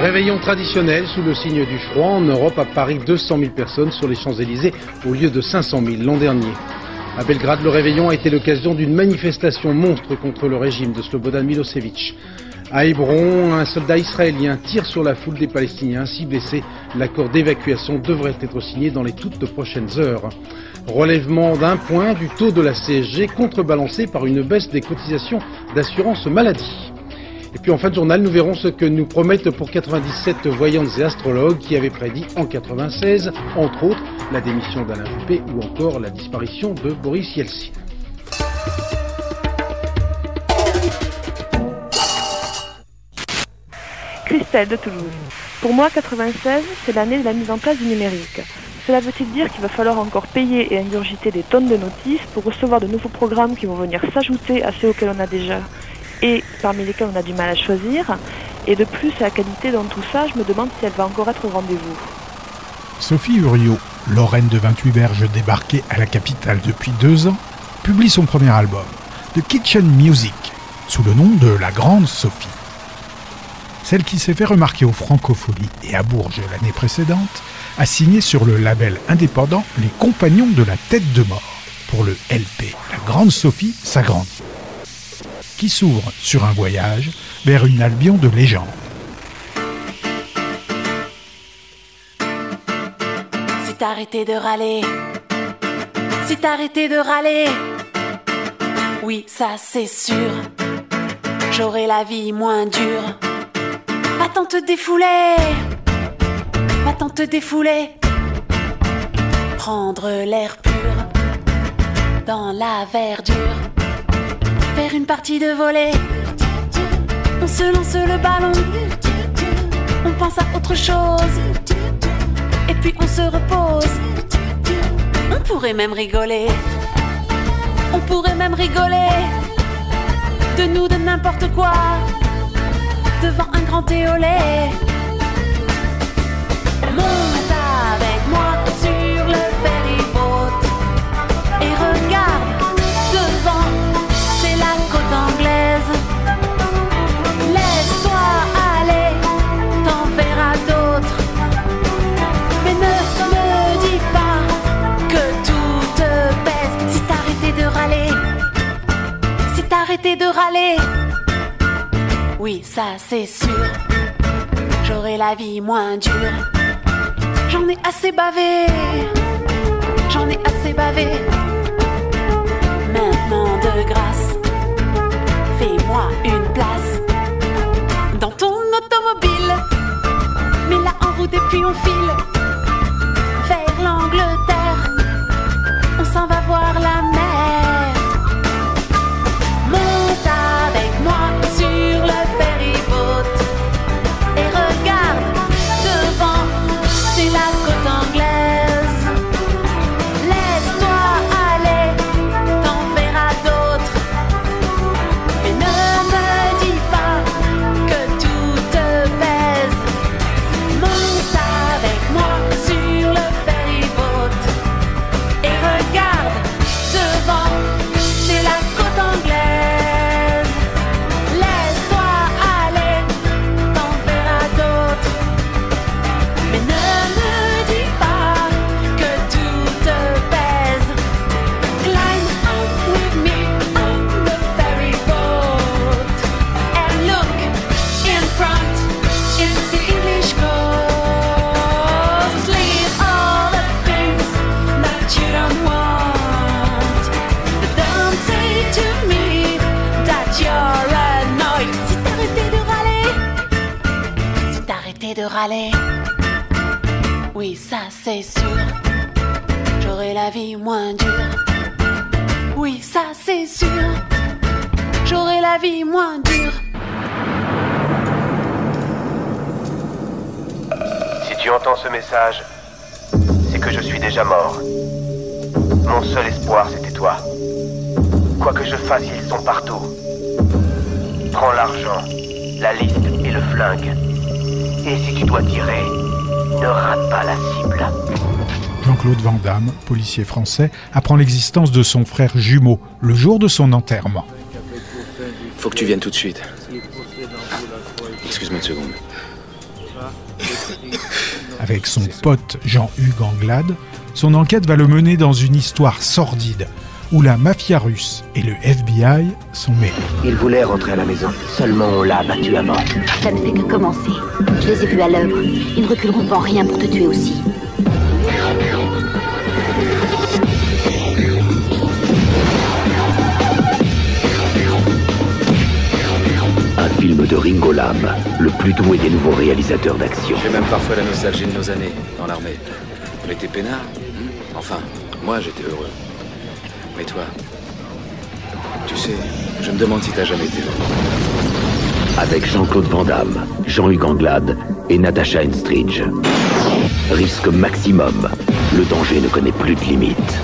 Réveillon traditionnel sous le signe du froid en Europe, à Paris, 200 000 personnes sur les Champs-Élysées au lieu de 500 000 l'an dernier. À Belgrade, le réveillon a été l'occasion d'une manifestation monstre contre le régime de Slobodan Milosevic. À Hébron, un soldat israélien tire sur la foule des Palestiniens ainsi blessés. L'accord d'évacuation devrait être signé dans les toutes prochaines heures. Relèvement d'un point du taux de la CSG contrebalancé par une baisse des cotisations d'assurance maladie. Et puis en fin de journal, nous verrons ce que nous promettent pour 97 voyantes et astrologues qui avaient prédit en 96, entre autres, la démission d'Alain Juppé ou encore la disparition de Boris Yeltsin. Christelle de Toulouse. Pour moi, 96, c'est l'année de la mise en place du numérique. Cela veut-il dire qu'il va falloir encore payer et ingurgiter des tonnes de notices pour recevoir de nouveaux programmes qui vont venir s'ajouter à ceux auxquels on a déjà et parmi lesquels on a du mal à choisir Et de plus, la qualité dans tout ça, je me demande si elle va encore être au rendez-vous. Sophie Uriot, Lorraine de 28 berges débarquée à la capitale depuis deux ans, publie son premier album, The Kitchen Music, sous le nom de La Grande Sophie. Celle qui s'est fait remarquer aux Francopholies et à Bourges l'année précédente, a signé sur le label indépendant Les Compagnons de la Tête de Mort pour le LP La Grande Sophie s'agrandit, qui s'ouvre sur un voyage vers une Albion de légende. Si t'arrêtais de râler, si t'arrêtais de râler, oui, ça c'est sûr, j'aurai la vie moins dure. Va-t'en te défouler, va-t'en te défouler, prendre l'air pur dans la verdure, faire une partie de volée. On se lance le ballon, on pense à autre chose, et puis on se repose. On pourrait même rigoler, on pourrait même rigoler de nous, de n'importe quoi devant un grand éolé. T'arrêtais de râler. Oui, ça c'est sûr. J'aurai la vie moins dure. J'en ai assez bavé. J'en ai assez bavé. Maintenant de grâce, fais-moi une place dans ton automobile. Mets-la en route et puis on file moins dure. Oui, ça c'est sûr. J'aurai la vie moins dure. Si tu entends ce message, c'est que je suis déjà mort. Mon seul espoir, c'était toi. Quoi que je fasse, ils sont partout. Prends l'argent, la liste et le flingue. Et si tu dois tirer, ne rate pas la cible. Jean-Claude Van Damme, policier français, apprend l'existence de son frère jumeau le jour de son enterrement. Faut que tu viennes tout de suite. Excuse-moi une seconde. Avec son pote Jean-Hugues Anglade, son enquête va le mener dans une histoire sordide où la mafia russe et le FBI sont mêlés. Il voulait rentrer à la maison, seulement on l'a battu à mort. Ça ne fait que commencer. Je les ai vus à l'œuvre. Ils ne reculeront pas en rien pour te tuer aussi. Film de Ringo Lam, le plus doué des nouveaux réalisateurs d'action. J'ai même parfois la nostalgie de nos années dans l'armée. On était peinards. hmm Enfin, moi j'étais heureux. Mais toi, tu sais, je me demande si t'as jamais été heureux. Avec Jean-Claude Van Damme, Jean-Hugues Anglade et Natasha Henstridge. Risque maximum. Le danger ne connaît plus de limites.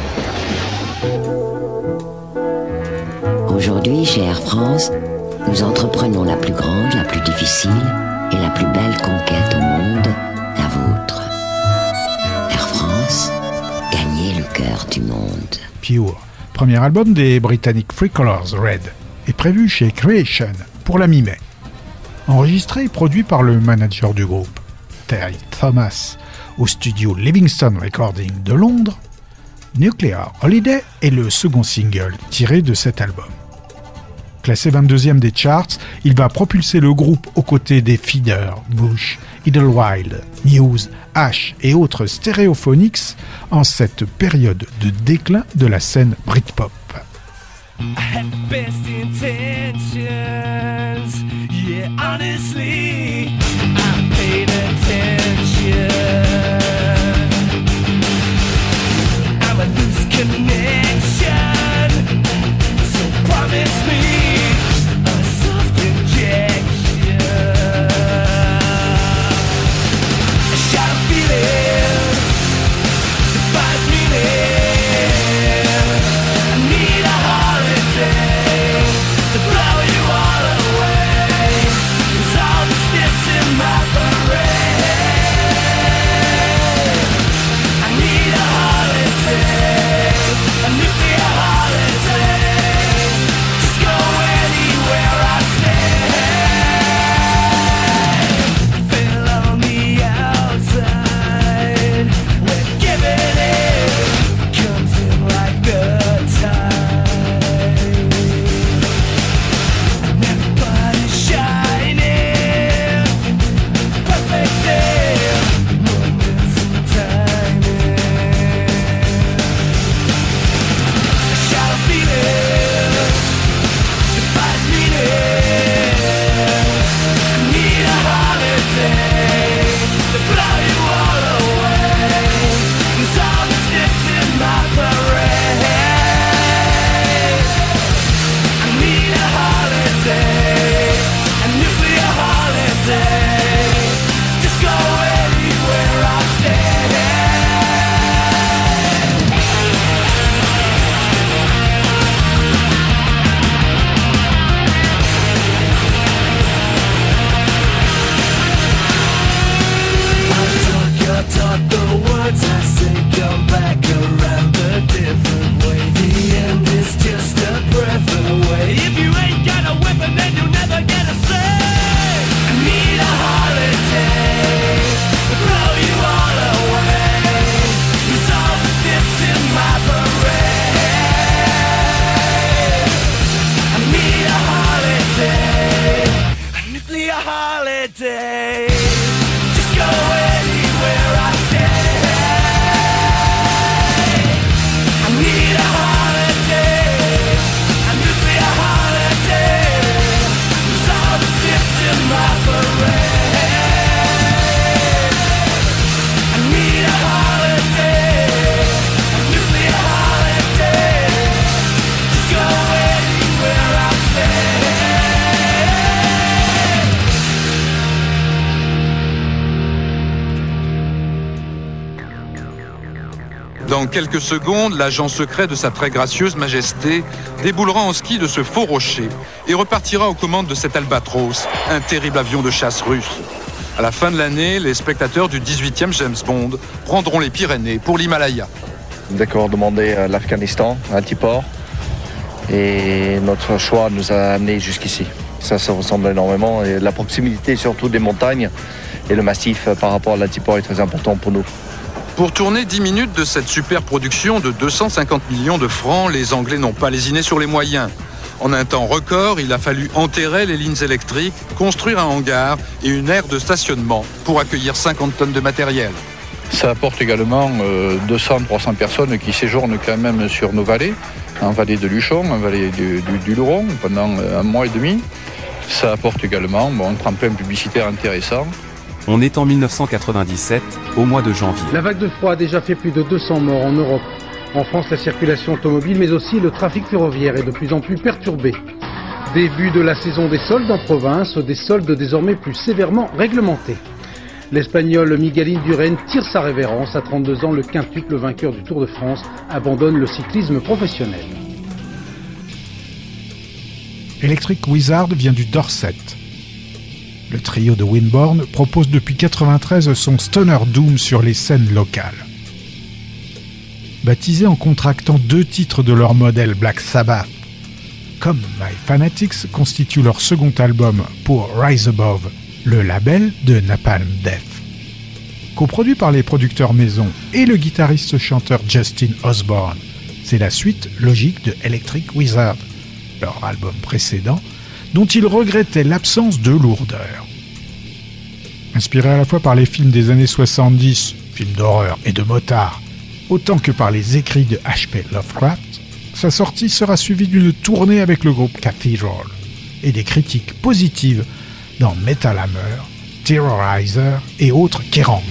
Aujourd'hui, chez Air France, nous entreprenons la plus grande, la plus difficile et la plus belle conquête au monde, la vôtre. Air France, gagnez le cœur du monde. Pure, premier album des Britanniques Free Colors Red, est prévu chez Creation pour la mi-mai. Enregistré et produit par le manager du groupe, Terry Thomas, au studio Livingston Recording de Londres, Nuclear Holiday est le second single tiré de cet album. Classé 22e des charts, il va propulser le groupe aux côtés des Feeder, Bush, Idlewild, Muse, Ash et autres stéréophonics en cette période de déclin de la scène Britpop. Quelques secondes, l'agent secret de sa très gracieuse majesté déboulera en ski de ce faux rocher et repartira aux commandes de cet Albatros, un terrible avion de chasse russe. À la fin de l'année, les spectateurs du 18e James Bond prendront les Pyrénées pour l'Himalaya. D'accord, demandé à l'Afghanistan, à Altiport. Et notre choix nous a amenés jusqu'ici. Ça se ressemble énormément. La proximité surtout des montagnes et le massif par rapport à l'Altiport est très important pour nous. Pour tourner 10 minutes de cette super production de 250 millions de francs, les Anglais n'ont pas lésiné sur les moyens. En un temps record, il a fallu enterrer les lignes électriques, construire un hangar et une aire de stationnement pour accueillir 50 tonnes de matériel. Ça apporte également 200-300 personnes qui séjournent quand même sur nos vallées, en vallée de Luchon, en vallée du, du, pendant un mois et demi. Ça apporte également bon, un tremplin publicitaire intéressant. On est en 1997, au mois de janvier. La vague de froid a déjà fait plus de 200 morts en Europe. En France, la circulation automobile, mais aussi le trafic ferroviaire est de plus en plus perturbé. Début de la saison des soldes en province, des soldes désormais plus sévèrement réglementés. L'Espagnol Miguel Indurain tire sa révérence. À 32 ans, le quintuple vainqueur du Tour de France abandonne le cyclisme professionnel. Electric Wizard vient du Dorset. Le trio de Winborn propose depuis 1993 son Stoner Doom sur les scènes locales. Baptisé en contractant deux titres de leur modèle Black Sabbath, comme My Fanatics constitue leur second album pour Rise Above, le label de Napalm Death. Coproduit par les producteurs maison et le guitariste-chanteur Justin Osborne, c'est la suite logique de Electric Wizard, leur album précédent, dont ils regrettaient l'absence de lourdeur. Inspiré à la fois par les films des années 70, films d'horreur et de motards, autant que par les écrits de H.P. Lovecraft, sa sortie sera suivie d'une tournée avec le groupe Cathedral et des critiques positives dans Metal Hammer, Terrorizer et autres Kerrang.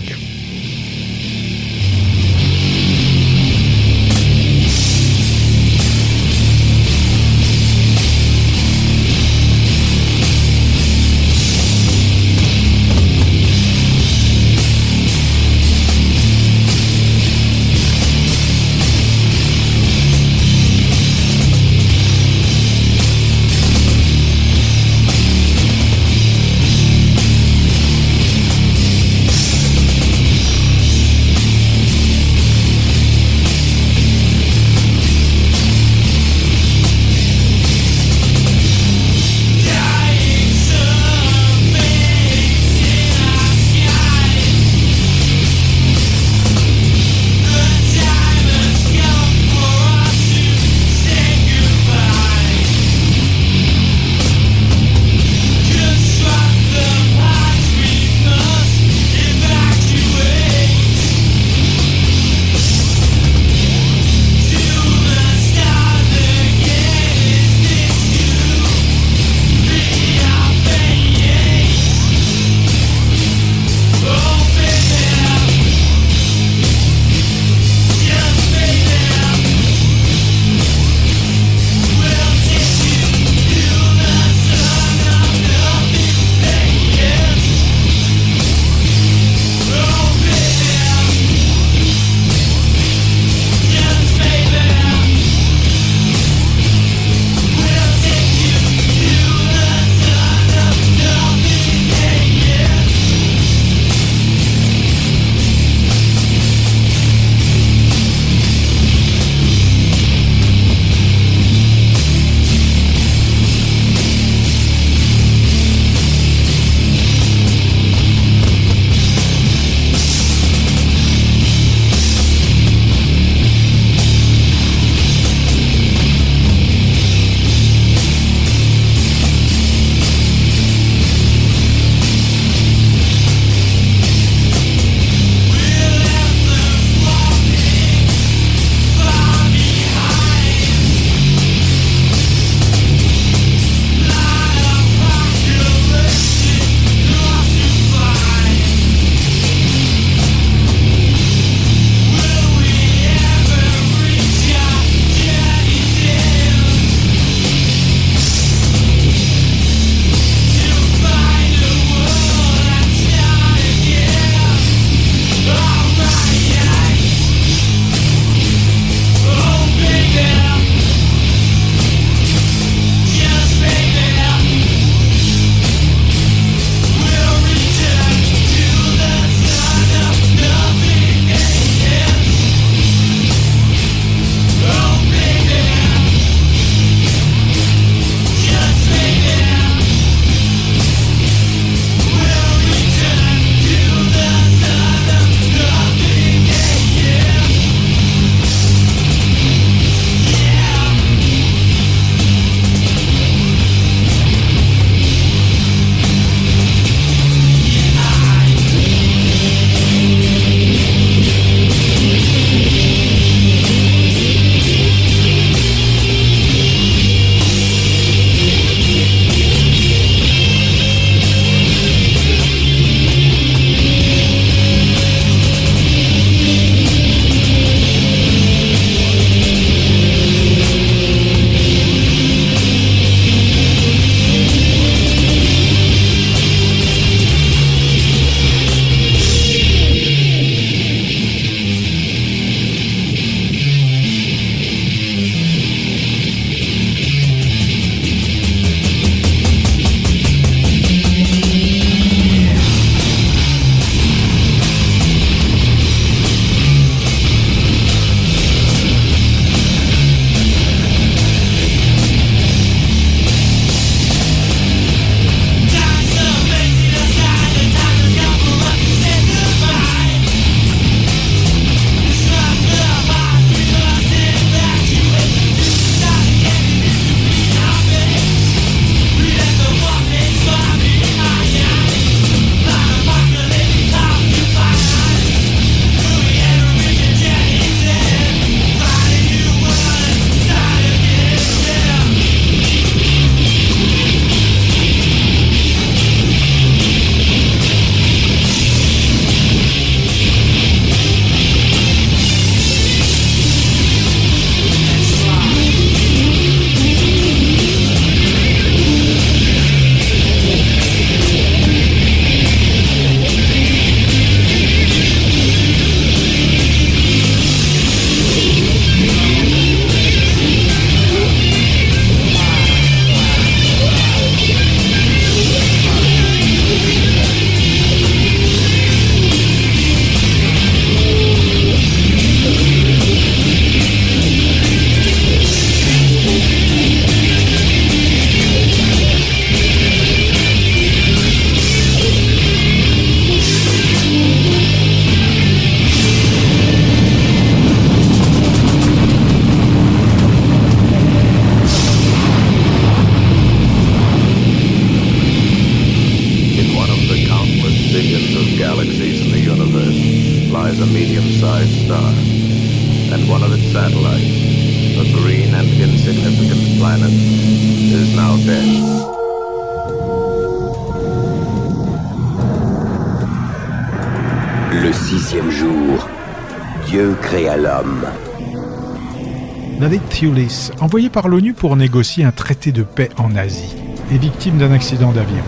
Envoyé par l'ONU pour négocier un traité de paix en Asie, est victime d'un accident d'avion.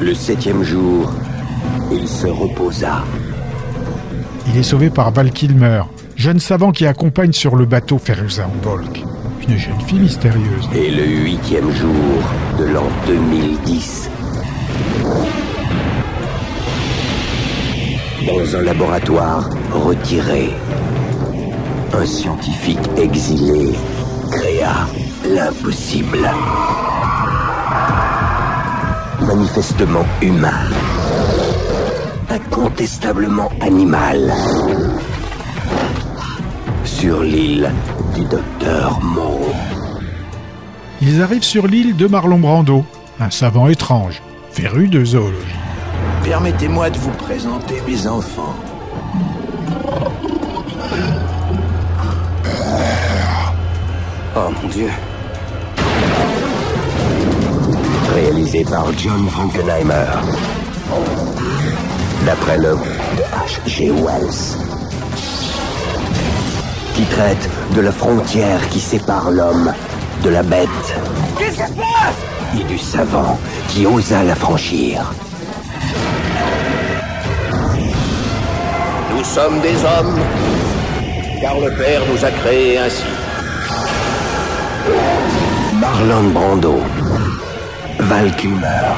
Le septième jour, il se reposa. Il est sauvé par Val Kilmer, jeune savant qui accompagne sur le bateau Feruza Bolk, une jeune fille mystérieuse. Et le huitième jour de l'an 2010. Dans un laboratoire retiré, un scientifique exilé créa l'impossible. Manifestement humain. Incontestablement animal. Sur l'île du docteur Moreau. Ils arrivent sur l'île de Marlon Brando, un savant étrange, féru de zoologie. Permettez-moi de vous présenter mes enfants. Mon Dieu. Réalisé par John Frankenheimer. D'après l'œuvre de H.G. Wells. Qui traite de la frontière qui sépare l'homme de la bête Qu'est-ce qui se passe? Et du savant qui osa la franchir. Nous sommes des hommes, car le Père nous a créés ainsi. Marlon Brando, Val Kilmer,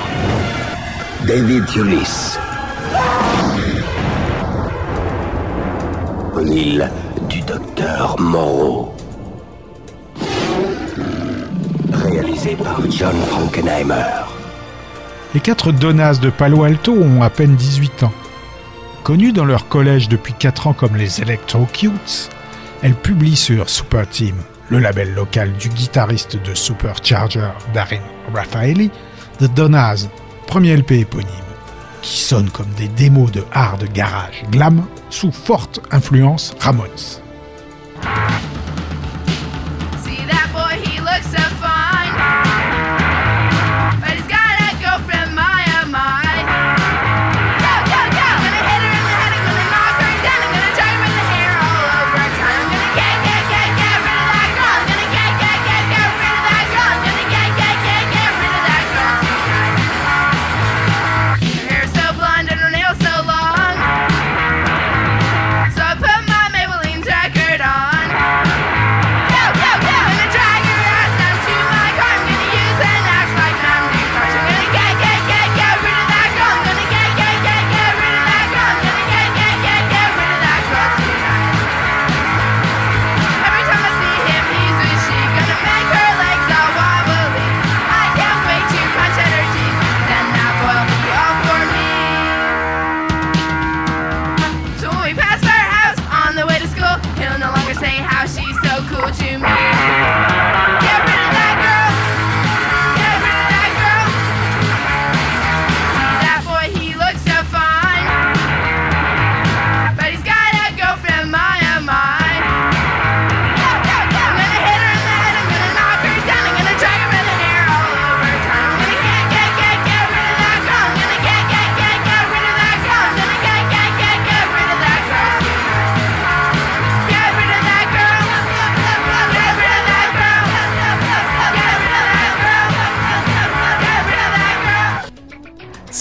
David Thewlis. L'île du docteur Moreau. Réalisé par John Frankenheimer. Les quatre Donas de Palo Alto ont à peine 18 ans. Connues dans leur collège depuis 4 ans comme les Electrocutes, elles publient sur Super Team, le label local du guitariste de Supercharger Darin Raffaelli, The Donas, premier LP éponyme, qui sonne comme des démos de hard garage glam sous forte influence Ramones.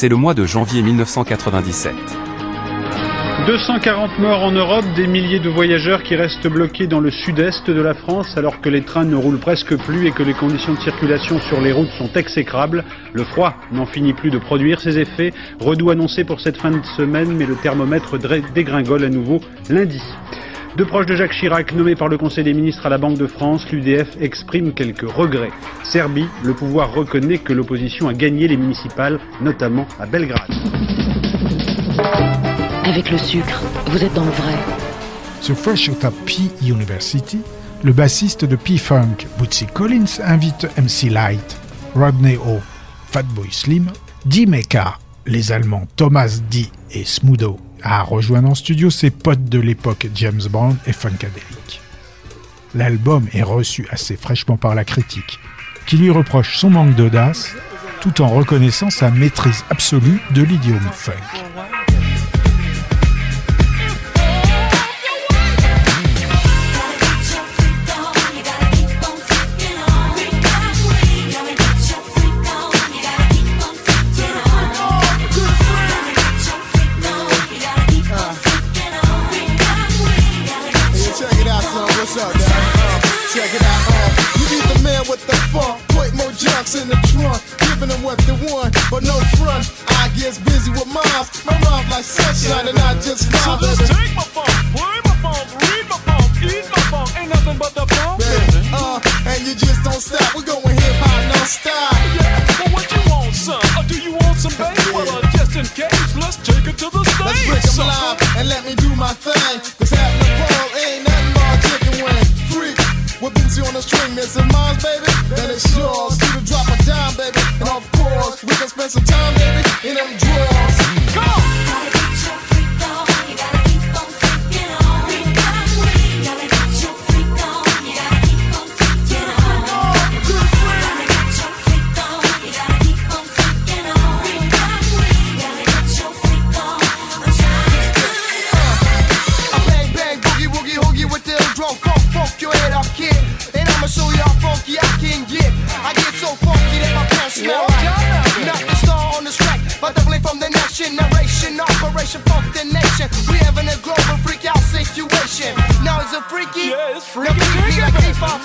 C'est le mois de janvier 1997. 240 morts en Europe, des milliers de voyageurs qui restent bloqués dans le sud-est de la France alors que les trains ne roulent presque plus et que les conditions de circulation sur les routes sont exécrables. Le froid n'en finit plus de produire ses effets. Redout annoncé pour cette fin de semaine, mais le thermomètre dégringole à nouveau lundi. Deux proches de Jacques Chirac nommés par le Conseil des ministres à la Banque de France, l'UDF exprime quelques regrets. Serbie, le pouvoir reconnaît que l'opposition a gagné les municipales, notamment à Belgrade. Avec le sucre, vous êtes dans le vrai. Sur Fresh Out of P University, le bassiste de P-Funk, Bootsy Collins, invite MC Light, Rodney O, Fatboy Slim, D. Mecca, les Allemands Thomas D. et Smudo a rejoint en studio ses potes de l'époque James Brown et Funkadelic. L'album est reçu assez fraîchement par la critique, qui lui reproche son manque d'audace, tout en reconnaissant sa maîtrise absolue de l'idiome funk. Junks in the trunk. Giving them what they want, but no front. I gets busy with moms. My rhymes like sunshine, and I just smile. So just take my phone, play my phone, read my phone, eat my phone. Ain't nothing but the phone. Baby, uh, and you just don't stop. We're going hip hop non-stop. Yeah, well, what you want, son? Or do you want some bass? Well, uh, just in case, let's take it to the stage. Let's break 'em son. live and let me do my thing. Cause having a ball ain't nothing but chicken wing. Freak with bootsy on the string, missing mines, baby. Then it's yours. Spend some time, baby, freaking nigga. Keep our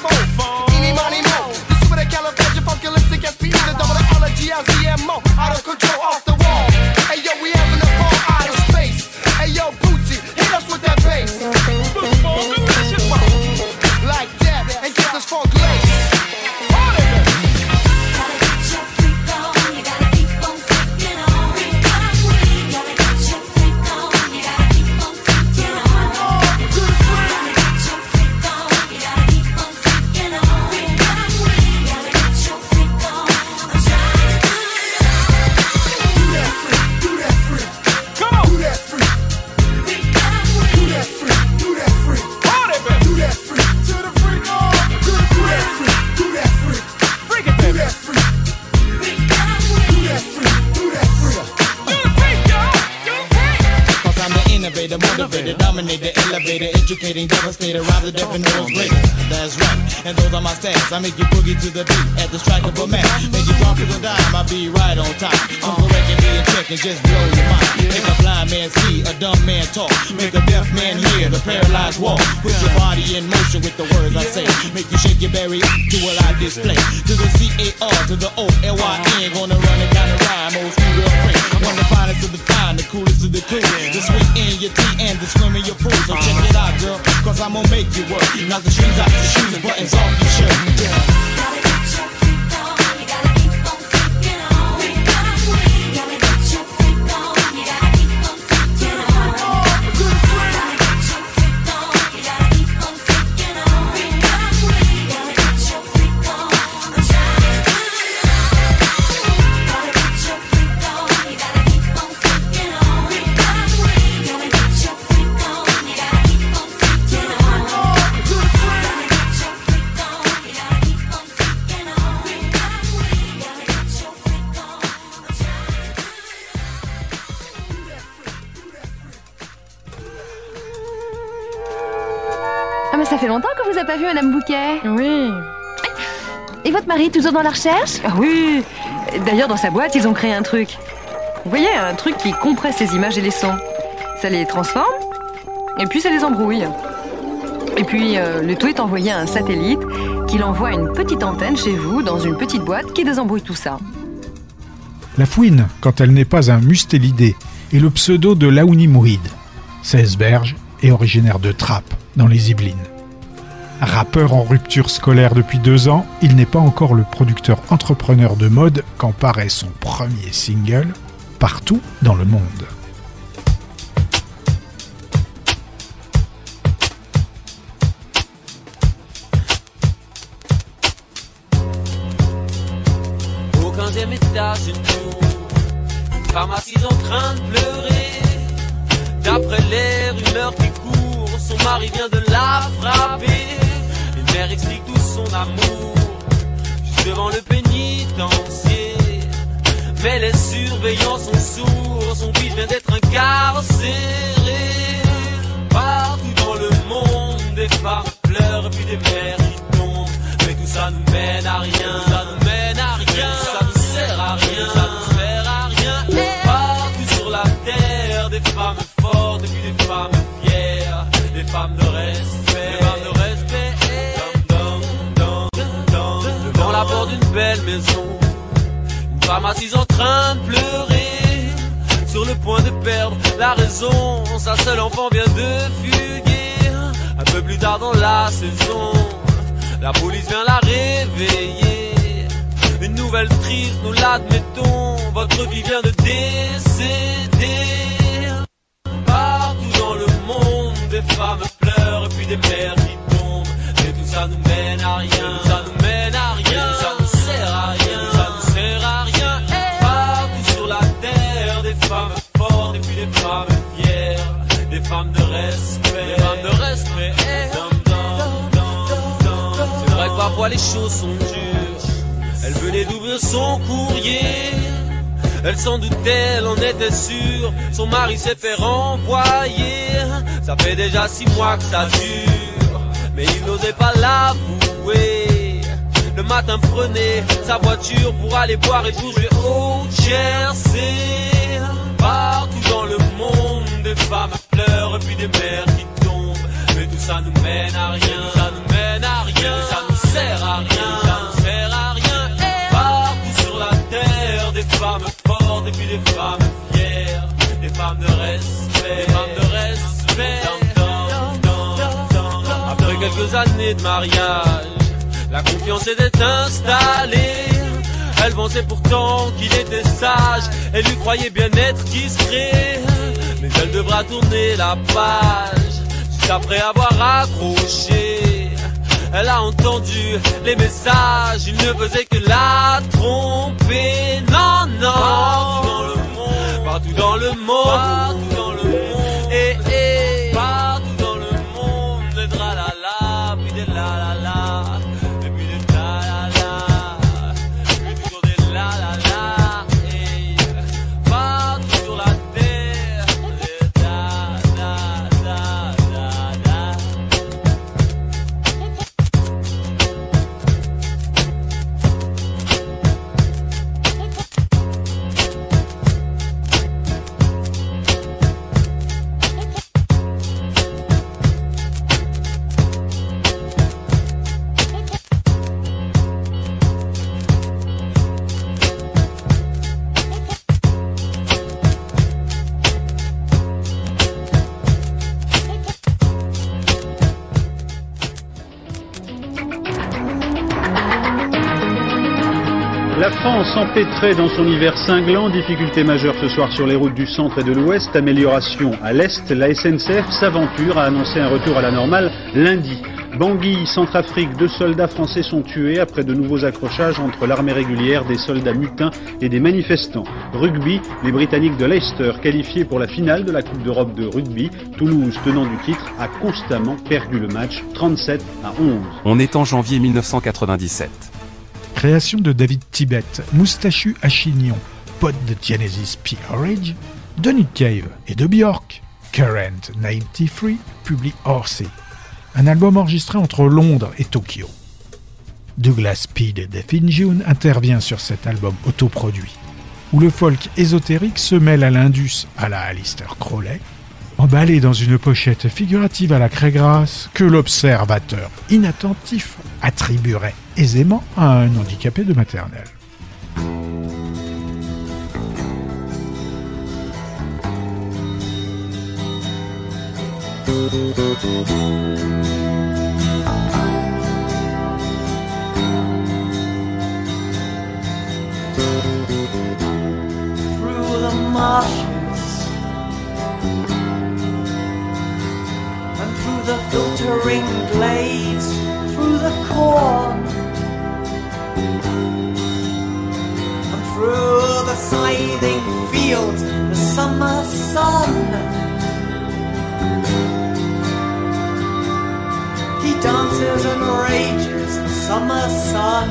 motivator, dominator, elevator, educating, devastator, rhyme the deaf and knows greater. That's right, and those are my stats. I make you boogie to the beat at the strike of a match. Make you drop to the dime, I be right on top. I'm correct and being check and just blow your mind. Make a blind man see, a dumb man talk. Make a deaf man hear, the paralyzed walk. Put your body in motion with the words I say. Make you shake your berry to what I display. To the C-A-R, to the O-L-Y-N. Gonna run down the rhyme, old school real quick. One of the finest of the fine, the coolest of the cool. The sweet in your tea and the swim in your pool. So check it out, girl, cause I'm gonna make you work. Knock the strings out your shoes, buttons off your shirt. Ah pas vu Madame Bouquet Oui. Et votre mari toujours dans la recherche Ah oui D'ailleurs, dans sa boîte, ils ont créé un truc. Vous voyez, un truc qui compresse les images et les sons. Ça les transforme, et puis ça les embrouille. Et puis, euh, le tout est envoyé à un satellite qui l'envoie à une petite antenne chez vous, dans une petite boîte, qui désembrouille tout ça. La fouine, quand elle n'est pas un mustélidé, est le pseudo de Laouni Mouhid. 16 berges et originaire de Trappes, dans les Yvelines. Rappeur en rupture scolaire depuis deux ans, il n'est pas encore le producteur entrepreneur de mode quand paraît son premier single, partout dans le monde. Aucun des en train de pleurer D'après les rumeurs qui courent, son mari vient de la frapper. Une mère explique tout son amour, juste devant le pénitencier. Mais les surveillants sont sourds, son fils vient d'être incarcéré. Partout dans le monde, des femmes pleurent, puis des mères qui tombent. Mais tout ça nous mène à rien, ça nous mène à rien, femmes de respect, des femmes de respect. Devant la porte d'une belle maison, une femme assise en train de pleurer sur le point de perdre la raison. Sa seule enfant vient de fuguer. Un peu plus tard dans la saison, la police vient la réveiller. Une nouvelle triste, nous l'admettons. Votre vie vient de décéder. Des femmes pleurent, puis des mères qui tombent. Et tout ça nous mène à rien. Ça nous mène à rien. Ça nous sert à rien. Ça nous sert à rien. Partout sur la terre, des femmes fortes et puis des femmes fières. Des femmes de respect. Des femmes de respect. C'est vrai que parfois les choses sont dures. Elle venait d'ouvrir son courrier. Elle s'en doutait, elle en était sûre. Son mari s'est fait renvoyer. Ça fait déjà six mois que ça dure. Mais il n'osait pas l'avouer. Le matin prenait sa voiture pour aller boire et jouer au Jersey. Partout dans le monde, des femmes pleurent puis des mères qui tombent. Mais tout ça nous mène à rien. Ça nous mène à rien. Ça nous sert à rien. Ça nous sert à rien. Partout sur la terre, des femmes fortes et puis des femmes fières. Des femmes de respect. Après quelques années de mariage, la confiance était installée. Elle pensait pourtant qu'il était sage. Elle lui croyait bien être discret. Mais elle devra tourner la page. Juste après avoir accroché. Elle a entendu les messages. Il ne faisait que la tromper. Non, non. Partout dans le monde. Empêtrée dans son hiver cinglant, difficulté majeure ce soir sur les routes du centre et de l'ouest, amélioration à l'est, la SNCF s'aventure à annoncer un retour à la normale lundi. Bangui, Centrafrique, deux soldats français sont tués après de nouveaux accrochages entre l'armée régulière, des soldats mutins et des manifestants. Rugby, les Britanniques de Leicester qualifiés pour la finale de la Coupe d'Europe de rugby. Toulouse, tenant du titre, a constamment perdu le match 37 à 11. On est en janvier 1997. Création de David Tibet, Moustachu à Chignon, pote de Genesis P. Orage, de Nick Cave et de Björk. Current 93 publie Horsey, un album enregistré entre Londres et Tokyo. Douglas Speed de Finjun intervient sur cet album autoproduit, où le folk ésotérique se mêle à l'indus à la Alistair Crowley, emballé dans une pochette figurative à la craie grasse que l'observateur inattentif attribuerait aisément à un handicapé de maternelle. through the marshes and through the filtering glades, through the corn scything fields, the summer sun. He dances and rages, the summer sun.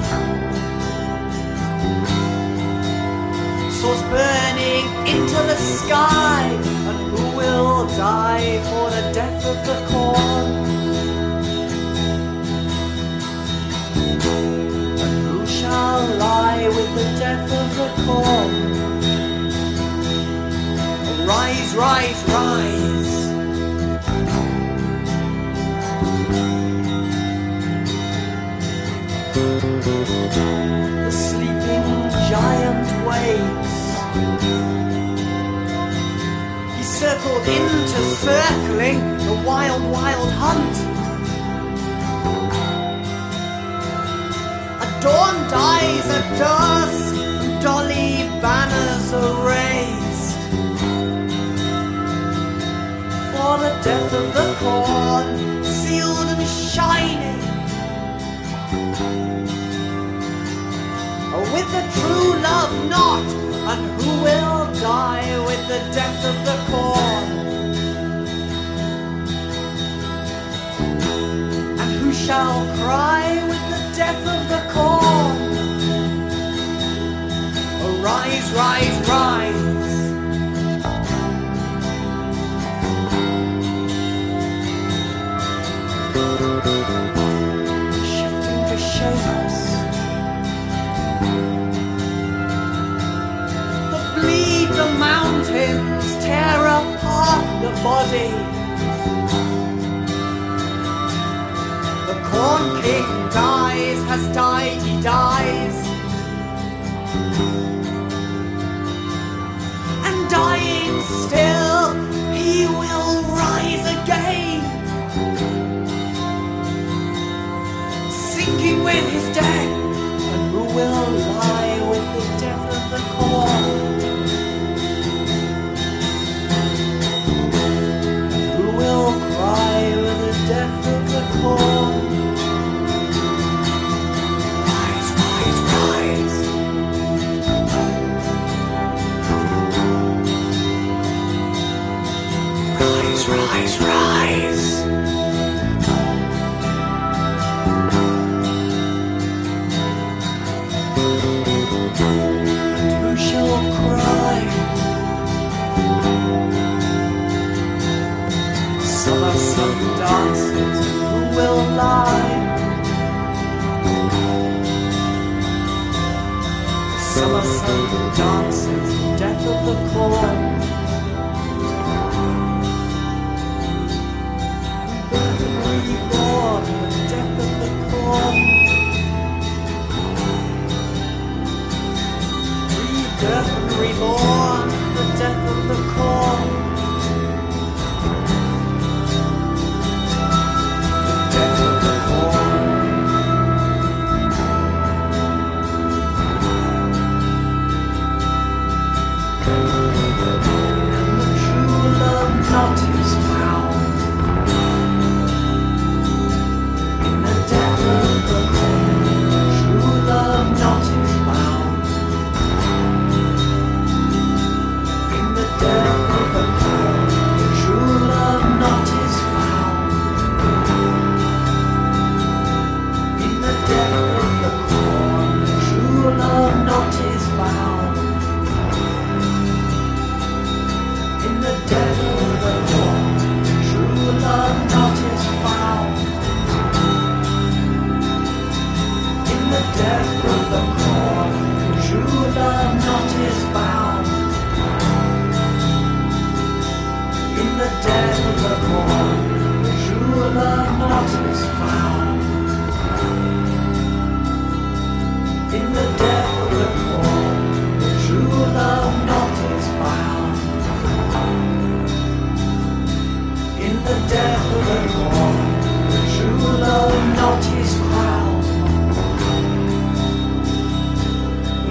Source burning into the sky, and who will die for the death of the corn? Shall lie with the death of the corn? Rise, rise, rise. The sleeping giant wakes. He circled into circling the wild, wild hunt. Dawn dies at dusk, dolly banners are raised for the death of the corn, sealed and shining. with the true love not, and who will die with the death of the corn? And who shall cry with the death of the rise, rise. Shifting the bleed the mountains, tear apart the body. The corn king dies, has died, he dies. Still, he will rise again. Sinking with his death, and who will lie with the death of the corn? will cry with the death of the corn. Johnson.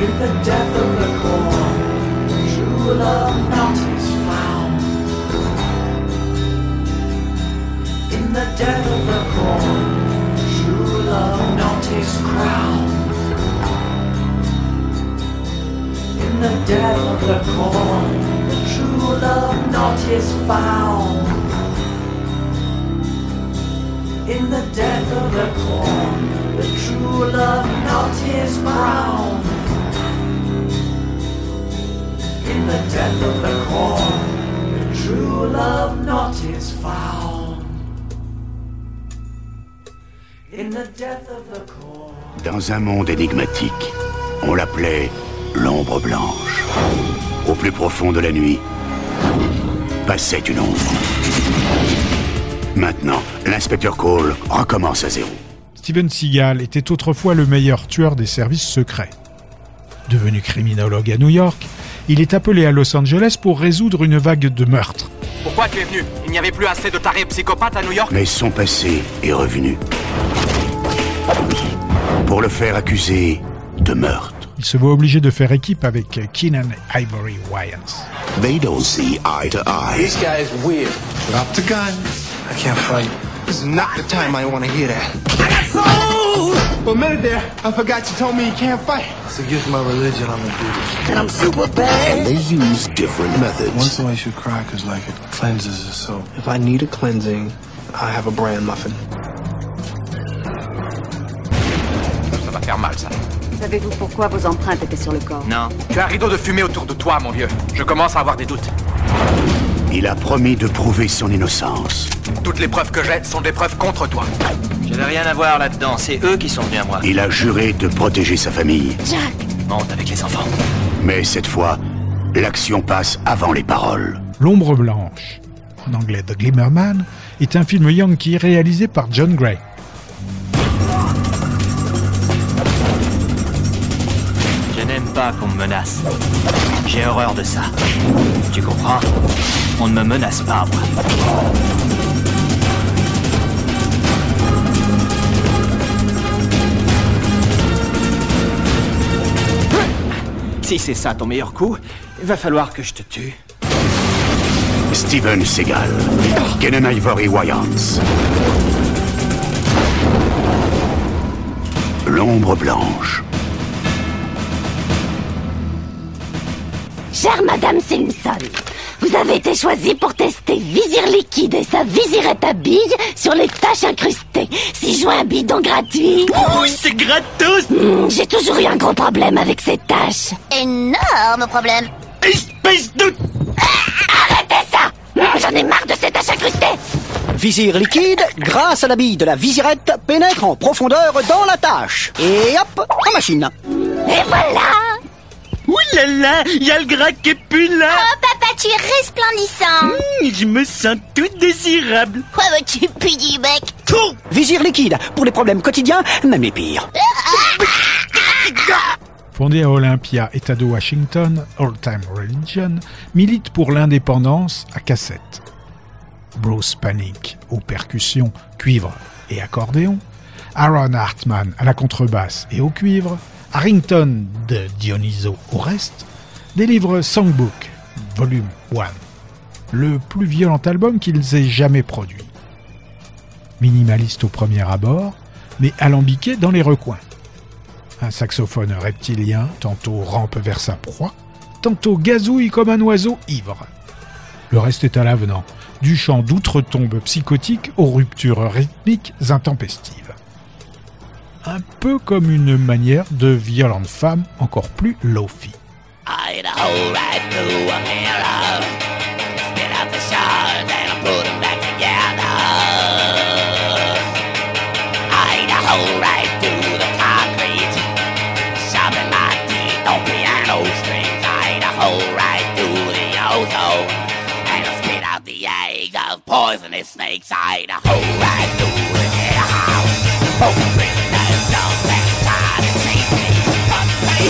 In the depth of the cold. True love not is found in the depth of the cold. True love not is crowned in the depth of the corn. True love not is found In the death of the corn, the true love not is found. In the death of the corn, the true love not is found. In the death of the corn. Dans un monde énigmatique, on l'appelait l'ombre blanche. Au plus profond de la nuit, passait une ombre. Maintenant, l'inspecteur Cole recommence à zéro. Steven Seagal était autrefois le meilleur tueur des services secrets. Devenu criminologue à New York, il est appelé à Los Angeles pour résoudre une vague de meurtres. Pourquoi tu es venu Il n'y avait plus assez de tarés psychopathes à New York Mais son passé est revenu. Pour le faire accuser de meurtre. Il se voit obligé de faire équipe avec Keenan Ivory Wayans. They don't see eye to eye. This guy is weird. Drop the gun. I can't fight. This is not the time I want to hear that. A minute there, I forgot you told me you can't fight. It's against my religion, I'm gonna do this. And I'm super bad. They use different methods. Once in a you should cry because like it cleanses the soul. If I need a cleansing, I have a bran muffin. Ça va faire mal, ça. Savez-vous pourquoi vos empreintes étaient sur le corps? Non. Tu as un rideau de fumée autour de toi, mon vieux. Je commence à avoir des doutes. Il a promis de prouver son innocence. Toutes les preuves que j'ai sont des preuves contre toi. Je n'ai rien à voir là-dedans, c'est eux qui sont venus à moi. Il a juré de protéger sa famille. Jack Monte avec les enfants. Mais cette fois, l'action passe avant les paroles. L'ombre blanche, en anglais The Glimmerman, est un film yankee réalisé par John Gray. Je n'aime pas qu'on me menace. J'ai horreur de ça. Tu comprends? On ne me menace pas, moi. Si c'est ça ton meilleur coup, il va falloir que je te tue. Steven Seagal. Kenan Ivory Wayans. L'ombre blanche. Chère Madame Simpson, vous avez été choisie pour tester Visir Liquide et sa visirette à billes sur les taches incrustées. Si je vois un bidon gratuit... Ouh, c'est gratos Hmm, J'ai toujours eu un gros problème avec ces taches. Énorme problème Espèce de... Arrêtez ça Hmm, J'en ai marre de ces taches incrustées Visir liquide, grâce à la bille de la visirette, pénètre en profondeur dans la tâche. Et hop, en machine. Et voilà Ouh là là, y a le gras qui est plus là. Oh papa, tu es resplendissant. Mmh, Je me sens tout désirable. Quoi veux-tu pudis, mec Visir liquide, pour les problèmes quotidiens, même les pires. Fondé à Olympia, État de Washington, Old Time Religion milite pour l'indépendance à cassette. Bruce Panic aux percussions, cuivre et accordéon, Aaron Hartman à la contrebasse et au cuivre, Harrington de Dionyso au reste, délivre Songbook, volume 1, le plus violent album qu'ils aient jamais produit. Minimaliste au premier abord, mais alambiqué dans les recoins. Un saxophone reptilien tantôt rampe vers sa proie, tantôt gazouille comme un oiseau ivre. Le reste est à l'avenant, du chant d'outre-tombe psychotique aux ruptures rythmiques intempestives. Un peu comme une manière de violente femme encore plus of poisonous snakes. I'd hold right through the jailhouse,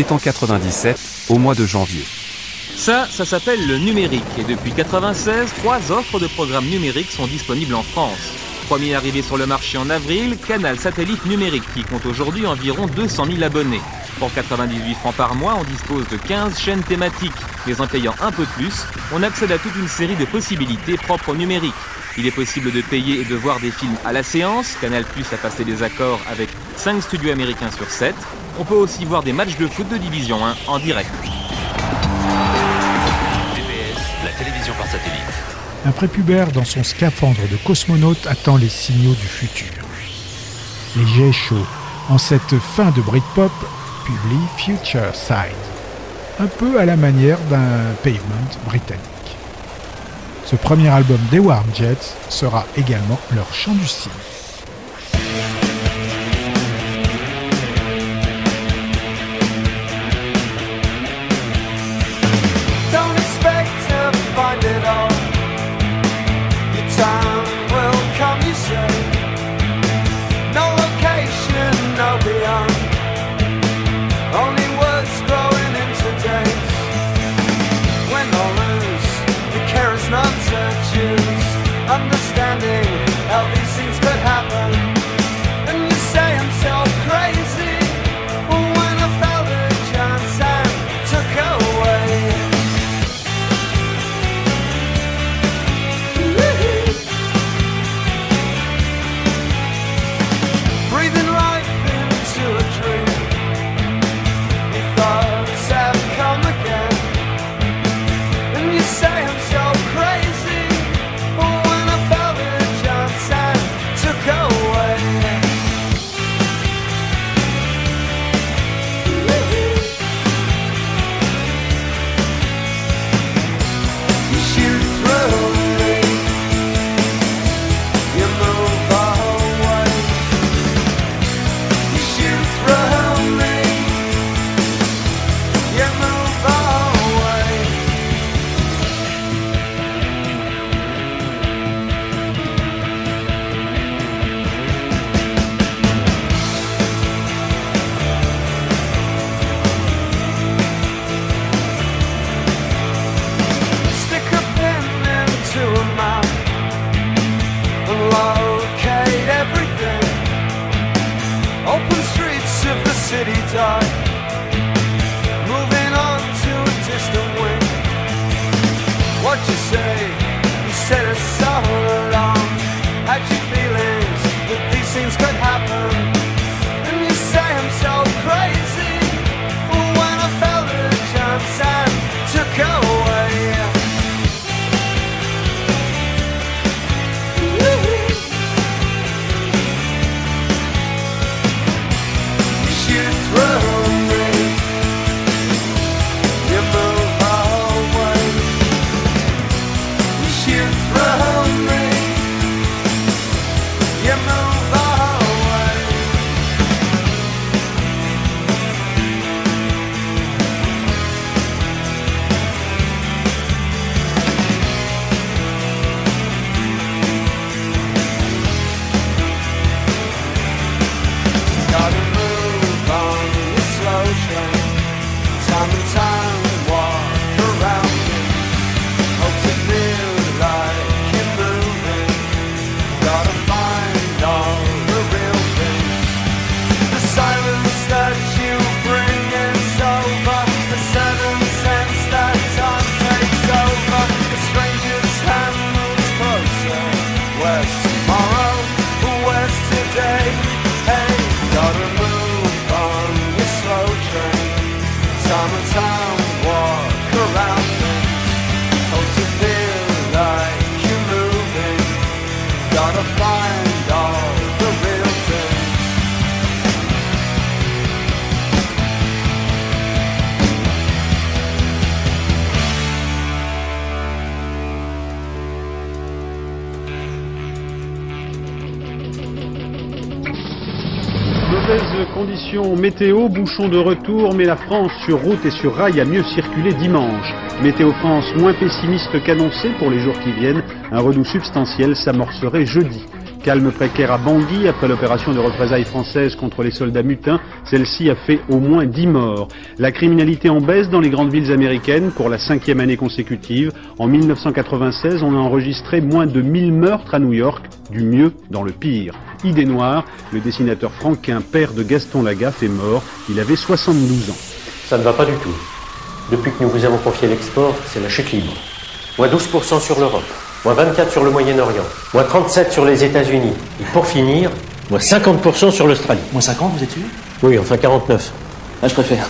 On est en 97, au mois de janvier. Ça, ça s'appelle le numérique. Et depuis 96, trois offres de programmes numériques sont disponibles en France. Premier arrivé sur le marché en avril, Canal Satellite Numérique, qui compte aujourd'hui environ 200 000 abonnés. Pour 98 francs par mois, on dispose de 15 chaînes thématiques. Mais en payant un peu plus, on accède à toute une série de possibilités propres au numérique. Il est possible de payer et de voir des films à la séance. Canal Plus a passé des accords avec 5 studios américains sur 7. On peut aussi voir des matchs de foot de Division 1 en direct. La télévision par satellite. Un prépubère dans son scaphandre de cosmonaute attend les signaux du futur. Les jets chauds, en cette fin de Britpop, publient Future Side, un peu à la manière d'un pavement britannique. Ce premier album des Warm Jets sera également leur chant du cygne. mistake Météo, bouchons de retour, mais la France sur route et sur rail a mieux circulé dimanche. Météo France moins pessimiste qu'annoncé pour les jours qui viennent. Un redout substantiel s'amorcerait jeudi. Calme précaire à Bangui après l'opération de représailles française contre les soldats mutins. Celle-ci a fait au moins 10 morts. La criminalité en baisse dans les grandes villes américaines pour la cinquième année consécutive. En 1996, on a enregistré moins de 1000 meurtres à New York, du mieux dans le pire. Idée noire, le dessinateur franquin, père de Gaston Lagaffe, est mort. Il avait 72 ans. Ça ne va pas du tout. Depuis que nous vous avons confié l'export, c'est la chute libre. Moins 12% sur l'Europe, moins 24% sur le Moyen-Orient, moins 37% sur les États-Unis. Et pour finir, moins 50% sur l'Australie. Moins 50, vous êtes sûr? Oui, enfin 49. Ah, je préfère.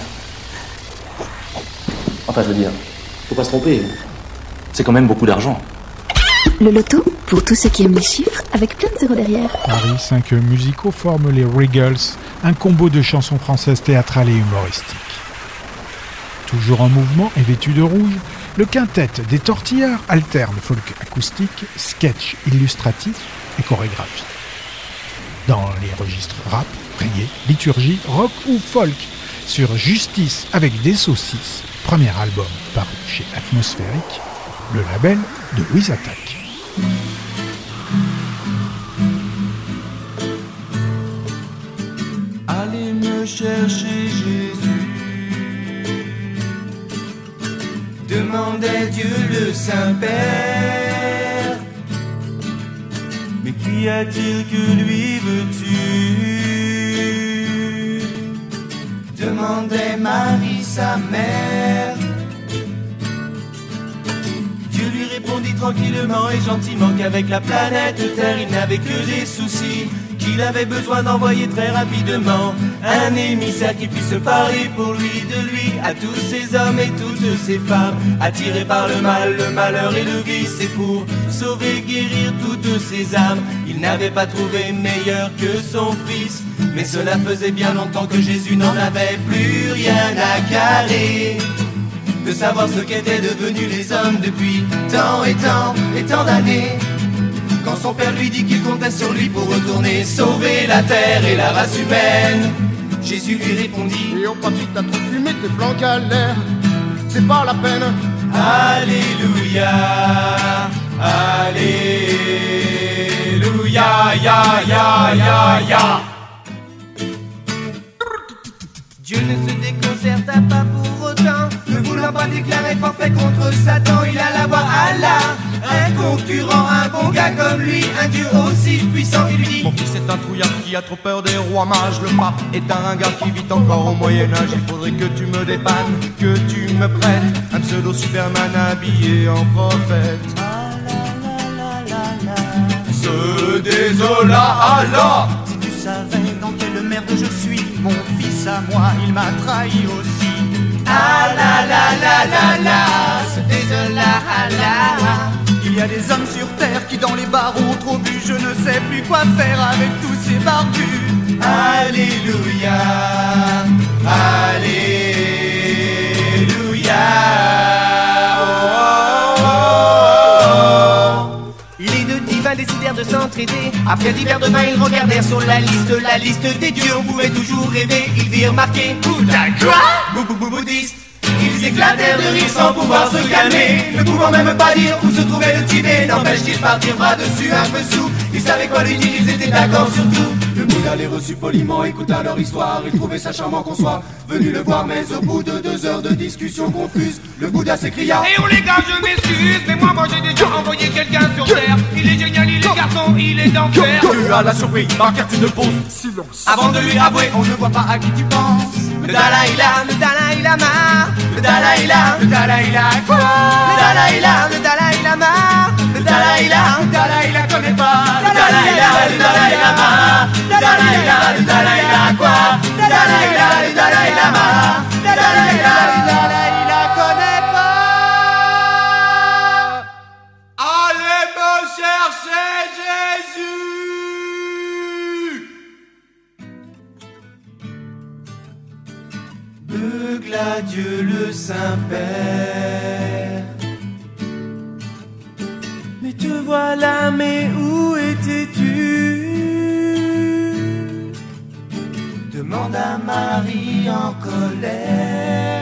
Enfin, je veux dire, faut pas se tromper. C'est quand même beaucoup d'argent. Le loto, pour tous ceux qui aiment les chiffres, avec plein de zéros derrière. Paris, cinq musicaux forment les Regals, un combo de chansons françaises théâtrales et humoristiques. Toujours en mouvement et vêtu de rouge, le quintet des tortillards alterne folk acoustique, sketch illustratif et chorégraphie. Dans les registres rap, reggae, liturgie, rock ou folk, sur Justice avec des saucisses, premier album paru chez Atmosphérique, le label de Louise chercher Demandait Dieu le Saint-Père. Mais qui a-t-il que lui veux-tu? Demandait Marie sa mère. Dieu lui répondit tranquillement et gentiment qu'avec la planète Terre il n'avait que des soucis, qu'il avait besoin d'envoyer très rapidement un émissaire qui puisse parler pour lui, de lui, à tous ces hommes et toutes ces femmes, attirés par le mal, le malheur et le vice, et pour sauver, guérir toutes ces âmes, il n'avait pas trouvé meilleur que son fils, mais cela faisait bien longtemps que Jésus n'en avait plus rien à carrer. De savoir ce qu'étaient devenus les hommes depuis tant et tant et tant d'années. Quand son père lui dit qu'il comptait sur lui pour retourner sauver la terre et la race humaine, Jésus lui répondit Et oh papy, t'as trop fumé tes plans galères, c'est pas la peine. Alléluia, Alléluia, ya, ya, ya, ya. Dieu ne se déconcerta pas pour autant, ne voulant pas déclarer forfait contre Satan, il alla voir Allah, un concurrent, un bon gars comme lui, un Dieu aussi puissant, il lui dit Mon fils est un trouillard qui a trop peur des rois mages. Le pape est un ringard qui vit encore au Moyen-Âge. Il faudrait que tu me dépannes, que tu me prêtes un pseudo Superman habillé en prophète. Se désola Allah Si tu savais dans quelle merde je suis, mon fils à moi, il m'a trahi aussi. Ah la la la la la, se désola Allah Il y a des hommes sur terre qui dans les bars ont trop bu. Je ne sais plus quoi faire avec tous ces barbus. Alléluia, Alléluia. Oh, oh, oh. Les deux divins décidèrent de s'entraider. Après divers demain, ils regardèrent sur la liste, la liste des dieux. On pouvait toujours rêver. Ils virent marqué Bouddha quoi? Bou- bou- bou- Bouddhiste. Ils éclatèrent de rire sans pouvoir se calmer, ne pouvant même pas dire où se trouvait le Tibet. N'empêche qu'ils partirent bras dessus un peu sous. Ils savaient quoi lui dire, ils étaient d'accord sur tout. Le Bouddha les reçut poliment, écouta leur histoire. Il trouvait ça charmant qu'on soit venu le voir, mais au bout de deux heures de discussion confuse, le Bouddha s'écria. Et oh les gars, je m'excuse, mais moi, moi j'ai déjà envoyé quelqu'un sur Terre. Il est génial, il est garçon, il est d'enfer. Tu as la surprise, par tu ne poses silence. Avant de lui avouer, on ne voit pas à qui tu penses. Dalai Lama, Dalai Lama, Dalai Lama, Dalai Lama, Dalai Lama, Dalai Lama, Dalai Lama, Dalai Lama le Dalai Lama Dieu le Saint-Père. Mais te voilà, mais où étais-tu? Demande à Marie en colère.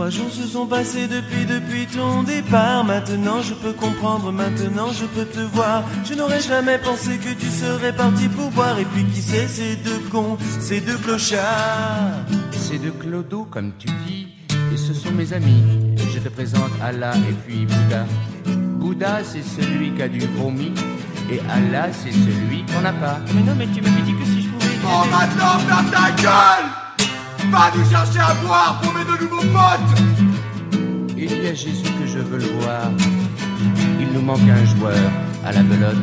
Trois jours se sont passés depuis, depuis ton départ. Maintenant je peux comprendre, maintenant je peux te voir. Je n'aurais jamais pensé que tu serais parti pour boire. Et puis qui sait, ces deux cons, ces deux clochards. C'est de Clodo, comme tu dis, et ce sont mes amis. Je te présente Allah et puis Bouddha. Bouddha, c'est celui qui a du vomi, et Allah, c'est celui qu'on n'a pas. Mais non, mais tu m'avais dit que si je pouvais. Oh maintenant, ferme ta gueule Va nous chercher à boire pour mes deux nouveaux potes Il y a Jésus que je veux le voir. Il nous manque un joueur à la belote.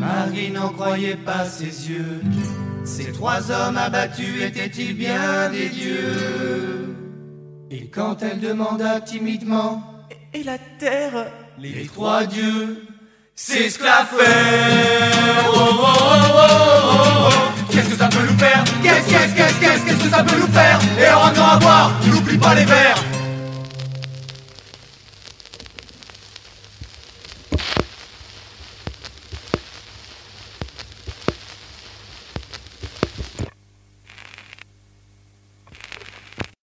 Marie n'en croyait pas ses yeux. Ces trois hommes abattus étaient-ils bien des dieux? Et quand elle demanda timidement Et la terre? Les trois dieux s'esclaffèrent oh, oh, oh, oh, oh, oh. Qu'est-ce que ça peut nous faire Qu'est-ce, qu'est-ce, qu'est-ce, qu'est-ce, que ça peut nous faire Et en rentrant à boire, n'oublie pas les verres